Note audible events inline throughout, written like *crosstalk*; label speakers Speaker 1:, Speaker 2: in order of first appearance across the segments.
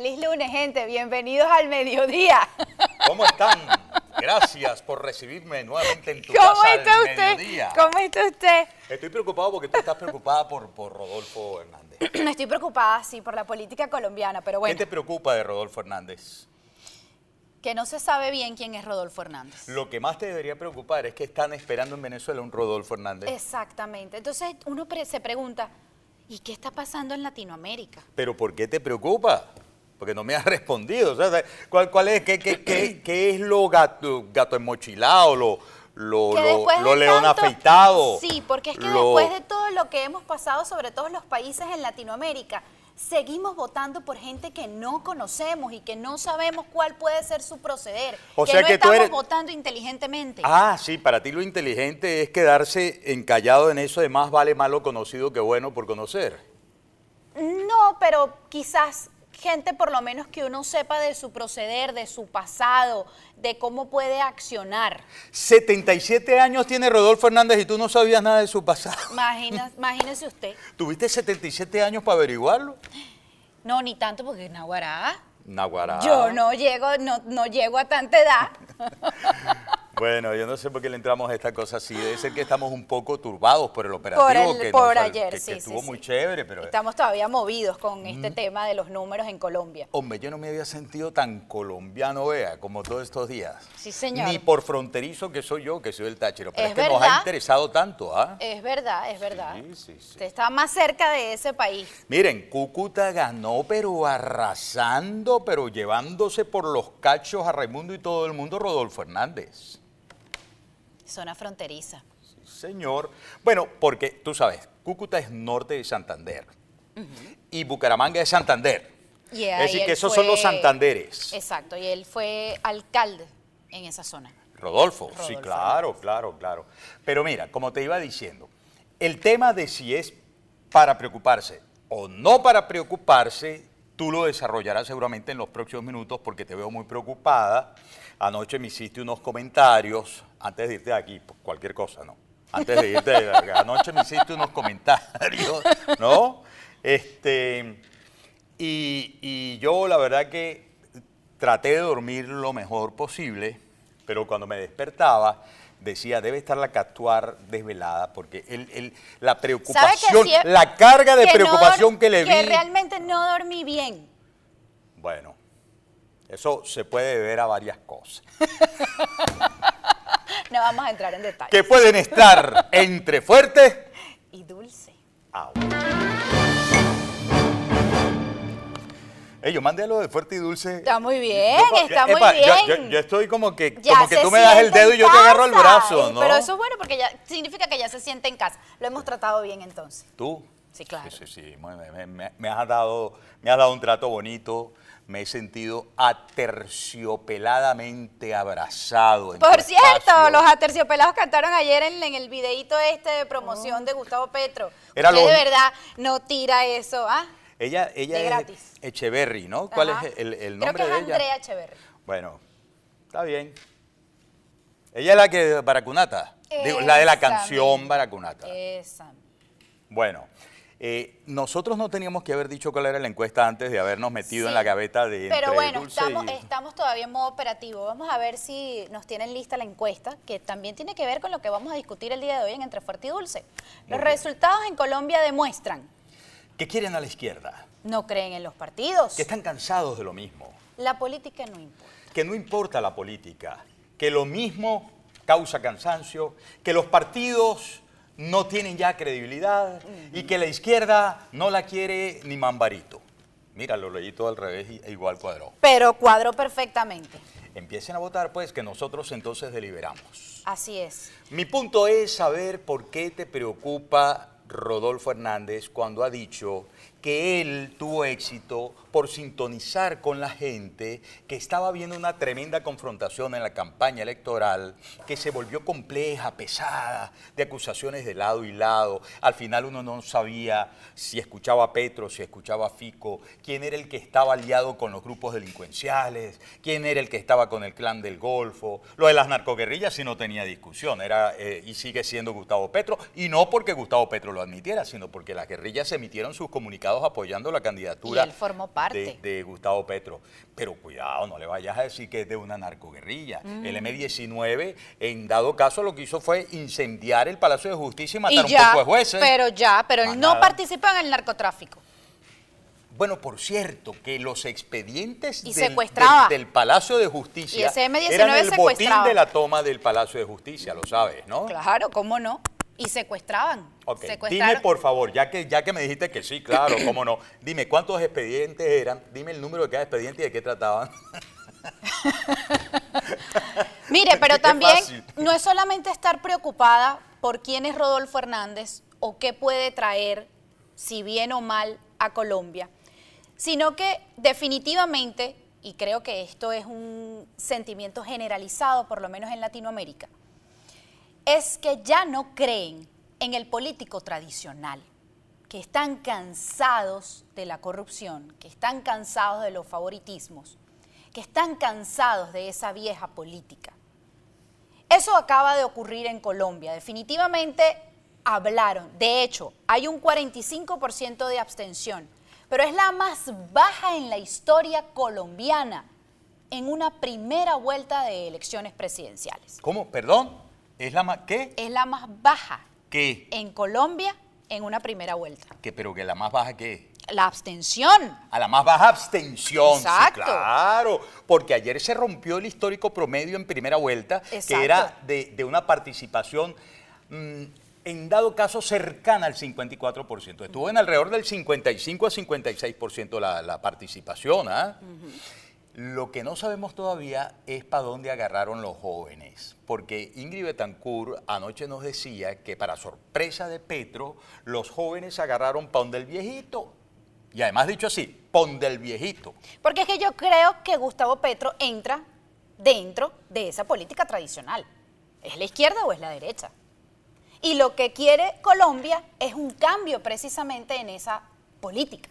Speaker 1: Feliz lunes, gente. Bienvenidos al mediodía. *laughs*
Speaker 2: ¿Cómo están? Gracias por recibirme nuevamente en tu
Speaker 1: ¿Cómo
Speaker 2: casa
Speaker 1: está
Speaker 2: al
Speaker 1: usted?
Speaker 2: mediodía.
Speaker 1: ¿Cómo está usted?
Speaker 2: Estoy preocupado porque tú estás preocupada por, por Rodolfo Hernández. *clears throat*
Speaker 1: Estoy preocupada, sí, por la política colombiana, pero bueno,
Speaker 2: ¿Qué te preocupa de Rodolfo Hernández?
Speaker 1: que no se sabe bien quién es Rodolfo Hernández.
Speaker 2: Lo que más te debería preocupar es que están esperando en Venezuela un Rodolfo Hernández.
Speaker 1: Exactamente. Entonces uno se pregunta, ¿y qué está pasando en Latinoamérica?
Speaker 2: ¿Pero por qué te preocupa? Porque no me *laughs* has respondido. O sea, ¿cuál, cuál es, qué, qué- qué- qué es lo gato, gato enmochilado, lo, lo, lo- león
Speaker 1: tanto-
Speaker 2: afeitado?
Speaker 1: Sí, porque es que
Speaker 2: lo-
Speaker 1: después de todo lo que hemos pasado, sobre todo en los países en Latinoamérica, seguimos votando por gente que no conocemos y que no sabemos cuál puede ser su proceder.
Speaker 2: O
Speaker 1: que
Speaker 2: sea
Speaker 1: no
Speaker 2: que tú
Speaker 1: estamos
Speaker 2: eres-
Speaker 1: votando inteligentemente.
Speaker 2: Ah, sí, para ti lo inteligente es quedarse encallado en eso de más vale malo conocido que bueno por conocer.
Speaker 1: No, pero quizás gente por lo menos que uno sepa de su proceder, de su pasado, de cómo puede accionar.
Speaker 2: 77 años tiene Rodolfo Hernández y tú no sabías nada de su pasado. *laughs*
Speaker 1: Imagina- imagínese usted.
Speaker 2: ¿Tuviste 77 años para averiguarlo?
Speaker 1: No, ni tanto porque Naguará.
Speaker 2: Naguará.
Speaker 1: Yo no llego, no, no llego a tanta edad. *laughs*
Speaker 2: Bueno, yo no sé por qué le entramos a esta cosa así. Debe ser que estamos un poco turbados por el operativo.
Speaker 1: Por el-
Speaker 2: que
Speaker 1: por
Speaker 2: nos-
Speaker 1: ayer,
Speaker 2: que- que
Speaker 1: sí, sí,
Speaker 2: estuvo
Speaker 1: sí.
Speaker 2: muy chévere, pero...
Speaker 1: Estamos todavía movidos con este tema de los números en Colombia.
Speaker 2: Hombre, yo no me había sentido tan colombiano, vea, como todos estos días.
Speaker 1: Sí, señor.
Speaker 2: Ni por fronterizo que soy yo, que soy el Táchiro. Pero es,
Speaker 1: Es
Speaker 2: que nos ha interesado tanto, ¿ah?
Speaker 1: Es verdad, es verdad.
Speaker 2: Sí, sí, sí.
Speaker 1: Usted está más cerca de ese país.
Speaker 2: Miren, Cúcuta ganó, pero arrasando, pero llevándose por los cachos a Raimundo y todo el mundo, Rodolfo Hernández.
Speaker 1: Zona fronteriza.
Speaker 2: Sí, señor. Bueno, porque tú sabes, Cúcuta es norte de Santander y Bucaramanga es Santander.
Speaker 1: Y
Speaker 2: es decir, que esos son los Santanderes.
Speaker 1: Exacto, y él fue alcalde en esa zona.
Speaker 2: Rodolfo, sí,
Speaker 1: Rodolfo
Speaker 2: claro, claro, claro. Pero mira, como te iba diciendo, el tema de si es para preocuparse o no para preocuparse, tú lo desarrollarás seguramente en los próximos minutos porque te veo muy preocupada. Anoche me hiciste unos comentarios, antes de irte de aquí, pues, cualquier cosa, ¿no? Antes de irte de aquí, anoche me hiciste unos comentarios, ¿no? Este, y, y yo la verdad que traté de dormir lo mejor posible, pero cuando me despertaba decía, debe estar la actuar desvelada, porque el- el- la
Speaker 1: ¿Sabe
Speaker 2: preocupación, la carga de
Speaker 1: que
Speaker 2: preocupación que le vi...
Speaker 1: Que realmente no dormí bien.
Speaker 2: Bueno, eso se puede deber a varias cosas, *laughs*
Speaker 1: No vamos a entrar en detalles.
Speaker 2: que pueden estar entre fuertes... *laughs*
Speaker 1: Y dulce.
Speaker 2: Ah, bueno. Ey, yo mandé lo de fuerte y dulce.
Speaker 1: Está muy bien,
Speaker 2: Yo-
Speaker 1: está muy
Speaker 2: epa,
Speaker 1: bien.
Speaker 2: Yo, yo estoy como que,
Speaker 1: Ya
Speaker 2: como que tú me das el dedo y yo te agarro el brazo, ¿no?
Speaker 1: Pero eso es bueno porque ya significa que ya se siente en casa. Lo hemos tratado bien entonces.
Speaker 2: ¿Tú?
Speaker 1: Sí, claro.
Speaker 2: Sí, sí, sí. Me- me has dado, me has dado un trato bonito. Me he sentido aterciopeladamente abrazado. en tu
Speaker 1: Por cierto,
Speaker 2: espacio.
Speaker 1: los aterciopelados cantaron ayer en, en el videíto este de promoción de Gustavo Petro.
Speaker 2: Era lo-
Speaker 1: de verdad no tira eso, ¿ah?
Speaker 2: Ella, ella
Speaker 1: de
Speaker 2: es
Speaker 1: gratis.
Speaker 2: Echeverry, ¿no? ¿Cuál es el, el
Speaker 1: Creo
Speaker 2: nombre
Speaker 1: que
Speaker 2: de
Speaker 1: es
Speaker 2: ella?
Speaker 1: Andrea Echeverry.
Speaker 2: Bueno, está bien. Ella es la que Baracunata. Digo, la de la canción. Baracunata.
Speaker 1: Esa.
Speaker 2: Bueno, eh, nosotros no teníamos que haber dicho cuál era la encuesta antes de habernos metido en la gaveta de
Speaker 1: Pero bueno,
Speaker 2: dulce
Speaker 1: estamos,
Speaker 2: y-
Speaker 1: estamos todavía en modo operativo. Vamos a ver si nos tienen lista la encuesta, que también tiene que ver con lo que vamos a discutir el día de hoy en Entre Fuerte y Dulce. Los resultados en Colombia demuestran,
Speaker 2: ¿Qué quieren a la izquierda?
Speaker 1: no creen en los partidos.
Speaker 2: Que están cansados de lo mismo.
Speaker 1: La política no importa.
Speaker 2: Que no importa la política. Que lo mismo causa cansancio. Que los partidos no tienen ya credibilidad. Y que la izquierda no la quiere ni mambarito. Mira, lo leí todo al revés y e igual cuadró.
Speaker 1: Pero cuadro perfectamente.
Speaker 2: Empiecen a votar, pues, que nosotros entonces deliberamos.
Speaker 1: Así es.
Speaker 2: Mi punto es saber por qué te preocupa Rodolfo Hernández cuando ha dicho que él tuvo éxito por sintonizar con la gente que estaba viendo una tremenda confrontación en la campaña electoral que se volvió compleja, pesada, de acusaciones de lado y lado. Al final uno no sabía si escuchaba a Petro, si escuchaba a Fico, quién era el que estaba aliado con los grupos delincuenciales, quién era el que estaba con el clan del Golfo. Lo de las narcoguerrillas sí no tenía discusión, era eh, y sigue siendo Gustavo Petro, y no porque Gustavo Petro lo admitiera, sino porque las guerrillas emitieron sus comunicados apoyando la candidatura
Speaker 1: Y él formó parte.
Speaker 2: de, de Gustavo Petro. Pero cuidado, no le vayas a decir que es de una narcoguerrilla.
Speaker 1: Mm.
Speaker 2: El M-19, en dado caso, lo que hizo fue incendiar el Palacio de Justicia y
Speaker 1: Y
Speaker 2: matar un poco de jueces.
Speaker 1: pero ya, pero él no
Speaker 2: nada.
Speaker 1: participa en el narcotráfico.
Speaker 2: Bueno, por cierto, que los expedientes del, del- del Palacio de Justicia
Speaker 1: Y ese M19
Speaker 2: eran el botín de la toma del Palacio de Justicia, lo sabes, ¿no?
Speaker 1: Claro, ¿cómo no? Y secuestraban. Secuestraron.
Speaker 2: dime por favor, ya que, ya que me dijiste que sí, claro, *coughs* cómo no, dime cuántos expedientes eran, dime el número de cada expediente y de qué trataban. *laughs*
Speaker 1: Mire, pero *laughs*
Speaker 2: Qué
Speaker 1: también
Speaker 2: fácil.
Speaker 1: no es solamente estar preocupada por quién es Rodolfo Hernández o qué puede traer, si bien o mal, a Colombia, sino que definitivamente, y creo que esto es un sentimiento generalizado, por lo menos en Latinoamérica, es que ya no creen en el político tradicional, que están cansados de la corrupción, que están cansados de los favoritismos, que están cansados de esa vieja política. Eso acaba de ocurrir en Colombia. Definitivamente hablaron. De hecho, hay un 45% de abstención, pero es la más baja en la historia colombiana en una primera vuelta de elecciones presidenciales.
Speaker 2: ¿Cómo? ¿Perdón? ¿Es la más, qué?
Speaker 1: Es la más baja
Speaker 2: ¿Qué?
Speaker 1: en Colombia en una primera vuelta.
Speaker 2: ¿Qué? Pero que la más baja qué?
Speaker 1: La abstención.
Speaker 2: A la más baja abstención. sí,
Speaker 1: Exacto.
Speaker 2: claro, porque ayer se rompió el histórico promedio en primera vuelta,
Speaker 1: Exacto.
Speaker 2: que era de, de una participación, mm, en dado caso, cercana al 54%. Estuvo en alrededor del 55 a 56% la, la participación. ¿ah? Lo que no sabemos todavía es para dónde agarraron los jóvenes, porque Ingrid Betancourt anoche nos decía que para sorpresa de Petro, los jóvenes agarraron para donde el viejito. Y además dicho así, pon del viejito.
Speaker 1: Porque es que yo creo que Gustavo Petro entra dentro de esa política tradicional. ¿Es la izquierda o es la derecha? Y lo que quiere Colombia es un cambio precisamente en esa política.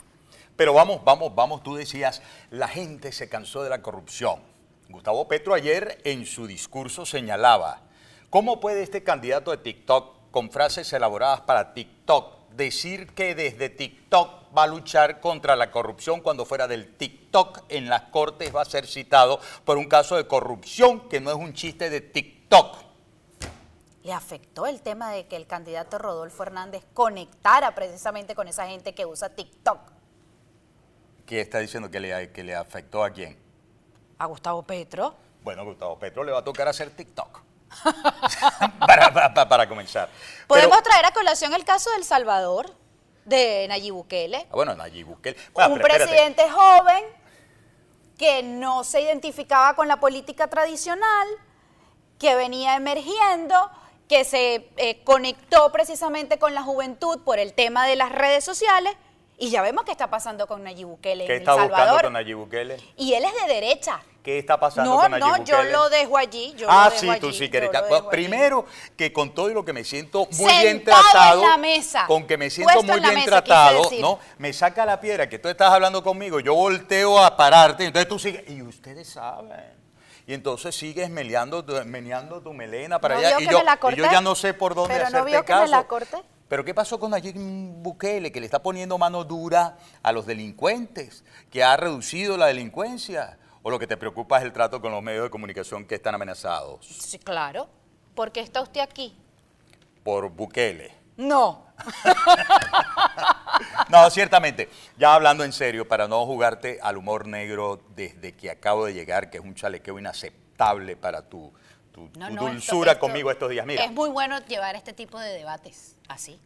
Speaker 2: Pero vamos, vamos, vamos, tú decías, la gente se cansó de la corrupción. Gustavo Petro ayer en su discurso señalaba, ¿cómo puede este candidato de TikTok con frases elaboradas para TikTok decir que desde TikTok va a luchar contra la corrupción cuando fuera del TikTok en las cortes va a ser citado por un caso de corrupción que no es un chiste de TikTok?
Speaker 1: Le afectó el tema de que el candidato Rodolfo Hernández conectara precisamente con esa gente que usa TikTok.
Speaker 2: ¿Qué está diciendo que le, que le afectó a quién?
Speaker 1: A Gustavo Petro.
Speaker 2: Bueno, Gustavo Petro le va a tocar hacer TikTok. *laughs* para, para- para comenzar.
Speaker 1: Podemos
Speaker 2: Pero-
Speaker 1: traer a colación el caso del Salvador, de Nayib Bukele.
Speaker 2: Ah, bueno, Nayib Bukele. Bueno,
Speaker 1: un
Speaker 2: espérate.
Speaker 1: presidente joven que no se identificaba con la política tradicional, que venía emergiendo, que se eh, conectó precisamente con la juventud por el tema de las redes sociales. Y ya vemos qué está pasando con Nayib Bukele
Speaker 2: ¿Qué
Speaker 1: en El
Speaker 2: está buscando
Speaker 1: Salvador.
Speaker 2: con Nayib Bukele?
Speaker 1: Y él es de derecha.
Speaker 2: ¿Qué está pasando
Speaker 1: No,
Speaker 2: con Nayib
Speaker 1: no, yo
Speaker 2: Bukele?
Speaker 1: lo dejo allí. Yo
Speaker 2: ah,
Speaker 1: lo dejo
Speaker 2: sí,
Speaker 1: allí,
Speaker 2: tú sí
Speaker 1: yo
Speaker 2: quieres.
Speaker 1: allí.
Speaker 2: Primero, que con todo y lo que me siento muy bien tratado,
Speaker 1: en la mesa,
Speaker 2: con que me siento
Speaker 1: puesto
Speaker 2: muy bien
Speaker 1: mesa,
Speaker 2: tratado. ¿no? Me saca la piedra que tú estás hablando conmigo, yo volteo a pararte, entonces tú sigues, y ustedes saben. Y entonces sigues meleando, meneando tu melena para
Speaker 1: ¿No
Speaker 2: allá. Y yo,
Speaker 1: me la
Speaker 2: y yo
Speaker 1: corté?
Speaker 2: ya no sé por dónde
Speaker 1: ¿Pero no
Speaker 2: hacerte
Speaker 1: vio que me
Speaker 2: caso.
Speaker 1: la corté?
Speaker 2: Pero ¿qué pasó con Nayib Bukele, que le está poniendo mano dura a los delincuentes, que ha reducido la delincuencia? ¿O lo que te preocupa es el trato con los medios de comunicación que están amenazados
Speaker 1: Sí, claro. ¿Por qué está usted aquí?
Speaker 2: por Bukele?
Speaker 1: No. *laughs*
Speaker 2: No, ciertamente. Ya hablando en serio, para no jugarte al humor negro desde que acabo de llegar, que es un chalequeo inaceptable para tu, tu-
Speaker 1: No,
Speaker 2: tu
Speaker 1: no, esto-
Speaker 2: dulzura
Speaker 1: esto-
Speaker 2: conmigo estos días. Mira,
Speaker 1: Es muy bueno llevar este tipo de debates así.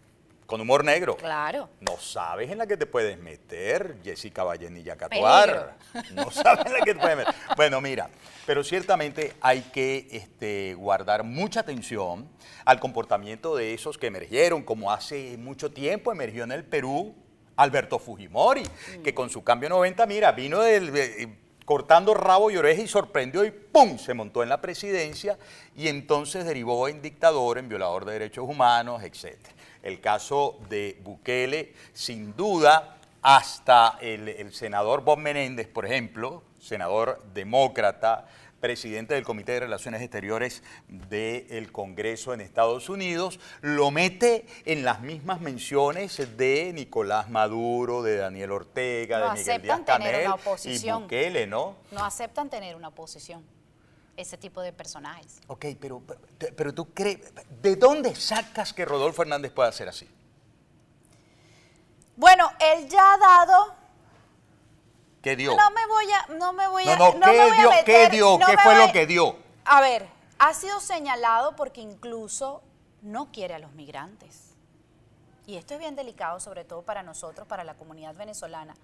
Speaker 2: con humor negro.
Speaker 1: Claro.
Speaker 2: No sabes en la que te puedes meter, Jessica Vallenilla Catuar. *laughs* No sabes en la que te puedes meter. Bueno, mira, pero ciertamente hay que este, guardar mucha atención al comportamiento de esos que emergieron, como hace mucho tiempo emergió en el Perú Alberto Fujimori, que con su cambio 90, mira, vino del... cortando rabo y oreja y sorprendió y ¡pum! se montó en la presidencia y entonces derivó en dictador, en violador de derechos humanos, etc. El caso de Bukele, sin duda, hasta el, el senador Bob Menéndez, por ejemplo, senador demócrata, presidente del Comité de Relaciones Exteriores del Congreso en Estados Unidos, lo mete en las mismas menciones de Nicolás Maduro, de Daniel Ortega,
Speaker 1: No
Speaker 2: de Miguel Díaz
Speaker 1: aceptan tener
Speaker 2: Canel y. Bukele, ¿no?
Speaker 1: No aceptan tener una oposición, ese tipo de personajes.
Speaker 2: Ok, pero, pero, pero tú crees, ¿de dónde sacas que Rodolfo Hernández pueda ser así?
Speaker 1: Bueno, él ya ha dado
Speaker 2: ¿Qué dio?
Speaker 1: No me voy a, no me voy
Speaker 2: No,
Speaker 1: a,
Speaker 2: no,
Speaker 1: me
Speaker 2: ¿qué
Speaker 1: a
Speaker 2: dio?
Speaker 1: meter-
Speaker 2: ¿Qué dio?
Speaker 1: no
Speaker 2: ¿Qué fue
Speaker 1: voy-
Speaker 2: lo que dio?
Speaker 1: A ver, ha sido señalado porque incluso no quiere a los migrantes. Y esto es bien delicado, sobre todo para nosotros, para la comunidad venezolana,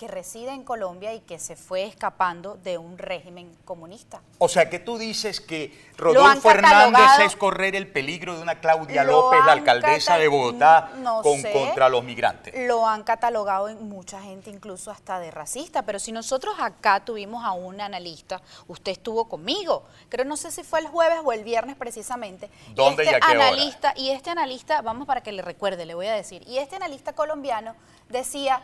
Speaker 1: que reside en Colombia y que se fue escapando de un régimen comunista.
Speaker 2: O sea, que tú dices que Rodolfo Hernández es correr el peligro de una Claudia López, la alcaldesa de Bogotá,
Speaker 1: no
Speaker 2: con,
Speaker 1: sé.
Speaker 2: contra los migrantes.
Speaker 1: Lo han catalogado en mucha gente, incluso hasta de racista. Pero si nosotros acá tuvimos a un analista, usted estuvo conmigo, creo no sé si fue el jueves o el viernes precisamente.
Speaker 2: ¿Dónde y
Speaker 1: este
Speaker 2: a qué hora?
Speaker 1: analista, Y este analista, vamos para que le recuerde, le voy a decir, y este analista colombiano decía,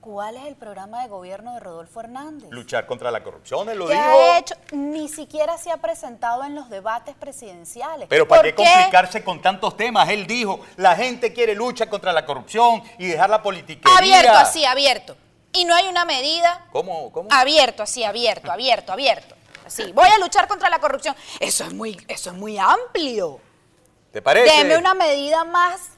Speaker 1: ¿cuál es el programa de gobierno de Rodolfo Hernández?
Speaker 2: Luchar contra la corrupción, él lo
Speaker 1: ¿Qué
Speaker 2: dijo.
Speaker 1: ha hecho? Ni siquiera se ha presentado en los debates presidenciales.
Speaker 2: Pero ¿para qué
Speaker 1: ¿Por
Speaker 2: complicarse con tantos temas? Él dijo, la gente quiere lucha contra la corrupción y dejar la politiquería.
Speaker 1: Abierto, así, abierto. Y no hay una medida
Speaker 2: ¿Cómo? ¿Cómo?
Speaker 1: Abierto, así, abierto, abierto, abierto. Así, voy a luchar contra la corrupción. Eso es muy, eso es muy amplio.
Speaker 2: ¿Te parece?
Speaker 1: Deme una medida más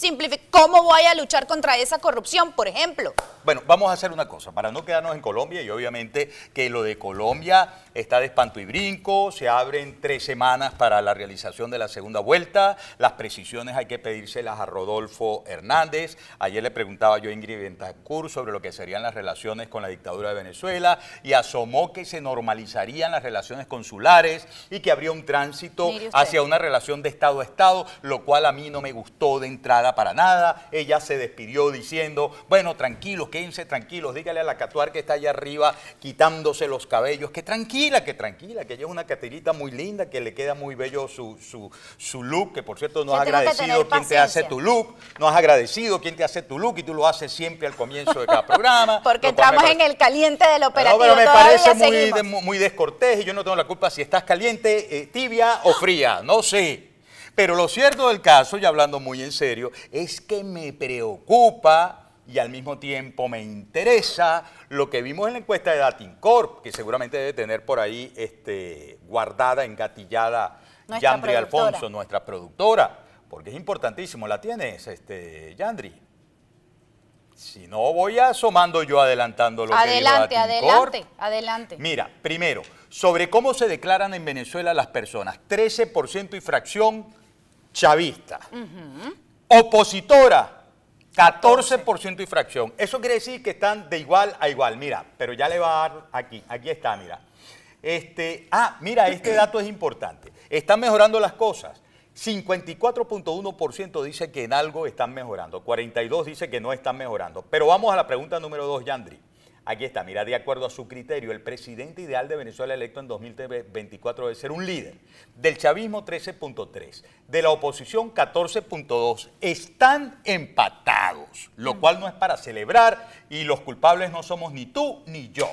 Speaker 1: simplificada. ¿Cómo voy a luchar contra esa corrupción, por ejemplo?
Speaker 2: Bueno, vamos a hacer una cosa, para no quedarnos en Colombia, y obviamente que lo de Colombia está de espanto y brinco, se abren tres semanas para la realización de la segunda vuelta, las precisiones hay que pedírselas a Rodolfo Hernández, ayer le preguntaba yo a Ingrid Bentancur sobre lo que serían las relaciones con la dictadura de Venezuela, y asomó que se normalizarían las relaciones consulares y que habría un tránsito hacia una relación de Estado a Estado, lo cual a mí no me gustó de entrada para nada. Ella se despidió diciendo, bueno, tranquilos, quédense tranquilos, dígale a la Catuar que está allá arriba quitándose los cabellos, que tranquila, que tranquila, que ella es una caterita muy linda, que le queda muy bello su, su, su look, que por cierto no
Speaker 1: Yo
Speaker 2: has agradecido quien te hace tu look, no has agradecido quien te hace tu look y tú lo haces siempre al comienzo de cada programa. *laughs*
Speaker 1: Porque entramos
Speaker 2: parece-
Speaker 1: en el caliente del
Speaker 2: no,
Speaker 1: operativo.
Speaker 2: pero me parece muy, de- muy descortés y yo no tengo la culpa si estás caliente, eh, tibia o fría, no sé. Pero lo cierto del caso, y hablando muy en serio, es que me preocupa y al mismo tiempo me interesa lo que vimos en la encuesta de Datincorp, que seguramente debe tener por ahí este, guardada, engatillada
Speaker 1: Nuestra
Speaker 2: Yandri
Speaker 1: productora.
Speaker 2: Alfonso, nuestra productora, porque es importantísimo. ¿La tienes, este, Yandri? Si no, voy asomando yo adelantando lo
Speaker 1: Adelante,
Speaker 2: que dijo Datincorp.
Speaker 1: adelante, adelante.
Speaker 2: Mira, primero, sobre cómo se declaran en Venezuela las personas. 13% y fracción chavista. Opositora, 14% y fracción. Eso quiere decir que están de igual a igual. Mira, pero ya le va a dar aquí, aquí está, mira. Este, ah, mira, este dato es importante. Están mejorando las cosas. 54.1% dice que en algo están mejorando, 42 dice que no están mejorando. Pero vamos a la pregunta número 2, Yandri. Aquí está, mira, de acuerdo a su criterio, el presidente ideal de Venezuela electo en 2024 debe ser un líder. Del chavismo 13.3, de la oposición 14.2. Están empatados, lo cual no es para celebrar y los culpables no somos ni tú ni yo.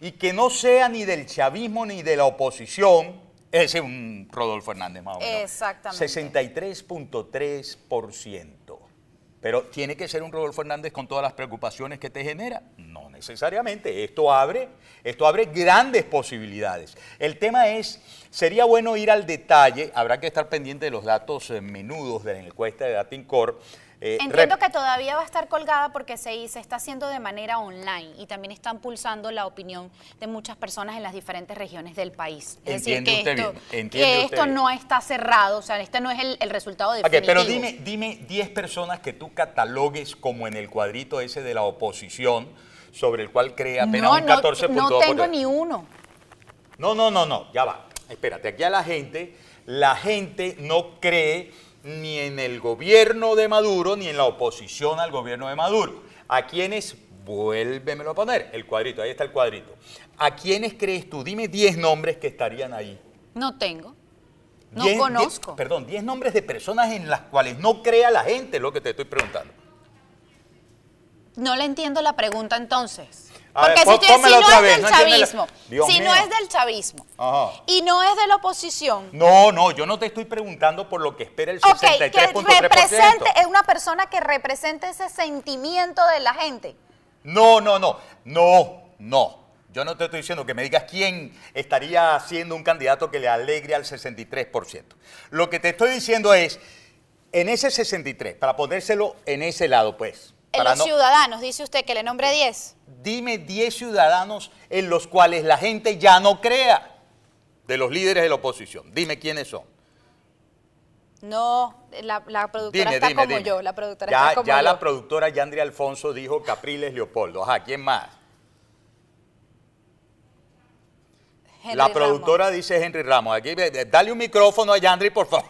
Speaker 2: Y que no sea ni del chavismo ni de la oposición, ese es un Rodolfo Hernández más o menos.
Speaker 1: Exactamente.
Speaker 2: 63.3%. Pero tiene que ser un Rodolfo Hernández con todas las preocupaciones que te genera. No necesariamente. Esto abre, esto abre grandes posibilidades. El tema es, sería bueno ir al detalle, habrá que estar pendiente de los datos eh, menudos de la encuesta de Datincorp. Eh,
Speaker 1: Entiendo que todavía va a estar colgada porque se, se está haciendo de manera online y también están pulsando la opinión de muchas personas en las diferentes regiones del país. Es
Speaker 2: Entiende
Speaker 1: decir, que
Speaker 2: usted
Speaker 1: esto,
Speaker 2: bien, entiende
Speaker 1: que
Speaker 2: usted
Speaker 1: esto
Speaker 2: bien.
Speaker 1: no está cerrado, o sea, este no es el, el resultado
Speaker 2: Ok,
Speaker 1: definitivo.
Speaker 2: pero dime, dime 10 personas que tú catalogues como en el cuadrito ese de la oposición, sobre el cual cree apenas
Speaker 1: no,
Speaker 2: un
Speaker 1: no,
Speaker 2: 14.2%.
Speaker 1: no tengo ni uno.
Speaker 2: No, no, no, no, ya va. Espérate, aquí a la gente, la gente no cree ni en el gobierno de Maduro ni en la oposición al gobierno de Maduro. ¿A quiénes? Vuélvemelo a poner, el cuadrito, ahí está el cuadrito. ¿A quiénes crees tú? Dime 10 nombres que estarían ahí.
Speaker 1: No tengo. No
Speaker 2: Diez-
Speaker 1: conozco.
Speaker 2: diez- perdón, 10 nombres de personas en las cuales no crea la gente, lo que te estoy preguntando.
Speaker 1: No le entiendo la pregunta entonces.
Speaker 2: Ver,
Speaker 1: Porque si, tú- si no es
Speaker 2: vez,
Speaker 1: del
Speaker 2: no entiendo la-
Speaker 1: chavismo, si no es del chavismo
Speaker 2: Ajá.
Speaker 1: y no es de la oposición,
Speaker 2: No, no, yo no te estoy preguntando por lo que espera el
Speaker 1: ok, que
Speaker 2: 63.3%.
Speaker 1: represente, es una persona que represente ese sentimiento de la gente.
Speaker 2: No, no, no, no, no. Yo no te estoy diciendo que me digas quién estaría siendo un candidato que le alegre al 63%. Lo que te estoy diciendo es, en ese 63, para ponérselo en ese lado, pues.
Speaker 1: En los
Speaker 2: no-
Speaker 1: ciudadanos, dice usted que le nombre 10.
Speaker 2: dime 10 ciudadanos en los cuales la gente ya no crea de los líderes de la oposición. Dime quiénes son.
Speaker 1: No, la, la productora
Speaker 2: Dime,
Speaker 1: está
Speaker 2: dime,
Speaker 1: como
Speaker 2: dime.
Speaker 1: yo, la productora
Speaker 2: ya,
Speaker 1: está como
Speaker 2: ya
Speaker 1: yo.
Speaker 2: la productora Yandri Alfonso dijo Capriles Leopoldo. Ajá, ¿quién más?
Speaker 1: Henry
Speaker 2: la
Speaker 1: Ramos.
Speaker 2: productora dice Henry Ramos. Aquí, dale un micrófono a Yandri, por favor.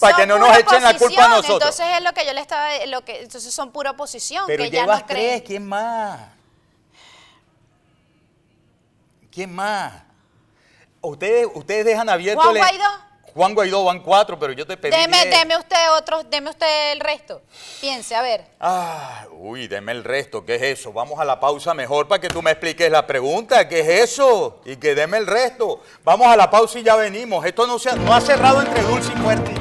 Speaker 2: Para que no nos echen la culpa a nosotros.
Speaker 1: Entonces es lo que yo le estaba, lo que, entonces son pura oposición,
Speaker 2: Pero
Speaker 1: que ya
Speaker 2: llevas
Speaker 1: no
Speaker 2: tres,
Speaker 1: creen.
Speaker 2: ¿quién más? ¿Quién más? Ustedes, ustedes dejan abierto
Speaker 1: Juan Guaidó.
Speaker 2: Juan Guaidó van cuatro, pero yo te pedí
Speaker 1: Deme,
Speaker 2: diez.
Speaker 1: deme usted otros, deme usted el resto. Piense, a ver.
Speaker 2: Ah, uy, deme el resto, ¿qué es eso? Vamos a la pausa mejor para que tú me expliques la pregunta, ¿qué es eso? Y que deme el resto. Vamos a la pausa y ya venimos. Esto no, se ha, no ha cerrado entre dulce y fuerte.